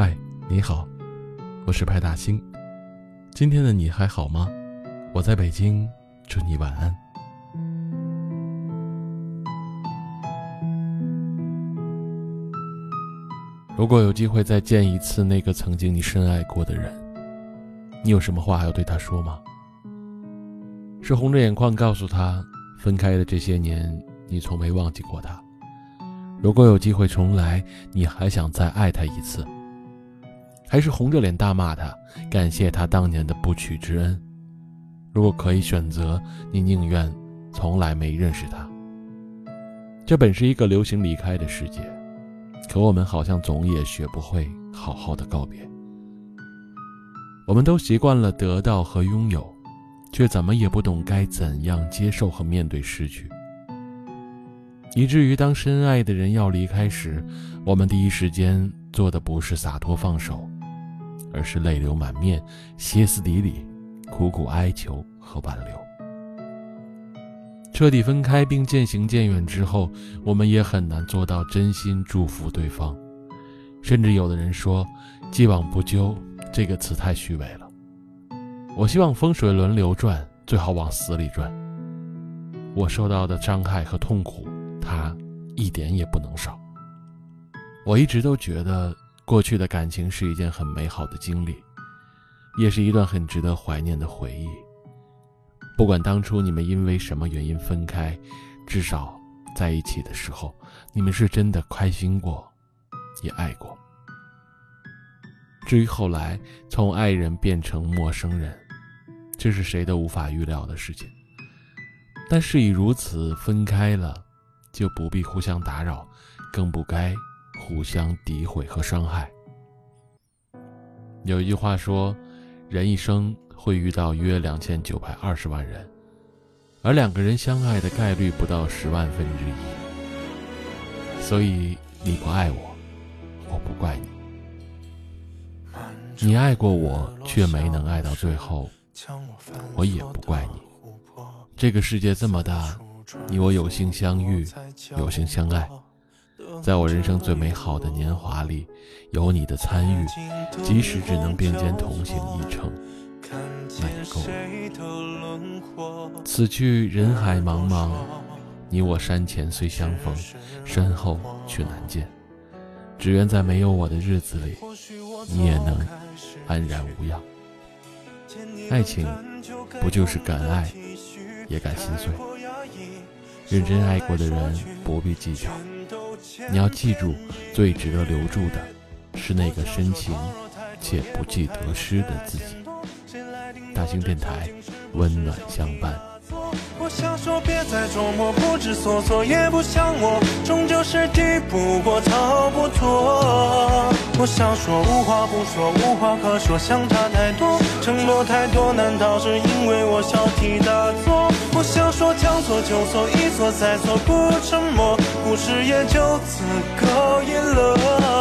嗨你好，我是派大星。今天的你还好吗？我在北京，祝你晚安。如果有机会再见一次那个曾经你深爱过的人，你有什么话要对他说吗？是红着眼眶告诉他，分开的这些年，你从没忘记过他。如果有机会重来，你还想再爱他一次？还是红着脸大骂他，感谢他当年的不娶之恩？如果可以选择，你宁愿从来没认识他。这本是一个流行离开的世界。可我们好像总也学不会好好的告别。我们都习惯了得到和拥有，却怎么也不懂该怎样接受和面对失去。以至于当深爱的人要离开时，我们第一时间做的不是洒脱放手，而是泪流满面、歇斯底里、苦苦哀求和挽留。彻底分开并渐行渐远之后，我们也很难做到真心祝福对方，甚至有的人说“既往不咎”这个词太虚伪了。我希望风水轮流转，最好往死里转。我受到的伤害和痛苦，他一点也不能少。我一直都觉得过去的感情是一件很美好的经历，也是一段很值得怀念的回忆。不管当初你们因为什么原因分开，至少在一起的时候，你们是真的开心过，也爱过。至于后来从爱人变成陌生人，这是谁都无法预料的事情。但事已如此，分开了，就不必互相打扰，更不该互相诋毁和伤害。有一句话说：“人一生。”会遇到约两千九百二十万人，而两个人相爱的概率不到十万分之一。所以你不爱我，我不怪你；你爱过我，却没能爱到最后，我也不怪你。这个世界这么大，你我有幸相遇，有幸相爱，在我人生最美好的年华里，有你的参与，即使只能并肩同行一程。那也够了。此去人海茫茫，你我山前虽相逢，身后却难见。只愿在没有我的日子里，你也能安然无恙。爱情不就是敢爱，也敢心碎？认真爱过的人不必计较。你要记住，最值得留住的，是那个深情且不计得失的自己。大型电台，温暖相伴。我想说别再琢磨不知所措，也不想我，终究是敌不过逃不脱。我想说无话不说，无话可说，想他太多，承诺太多，难道是因为我小题大做？想说将错就错，一错再错，不沉默，故事也就此告一了段落。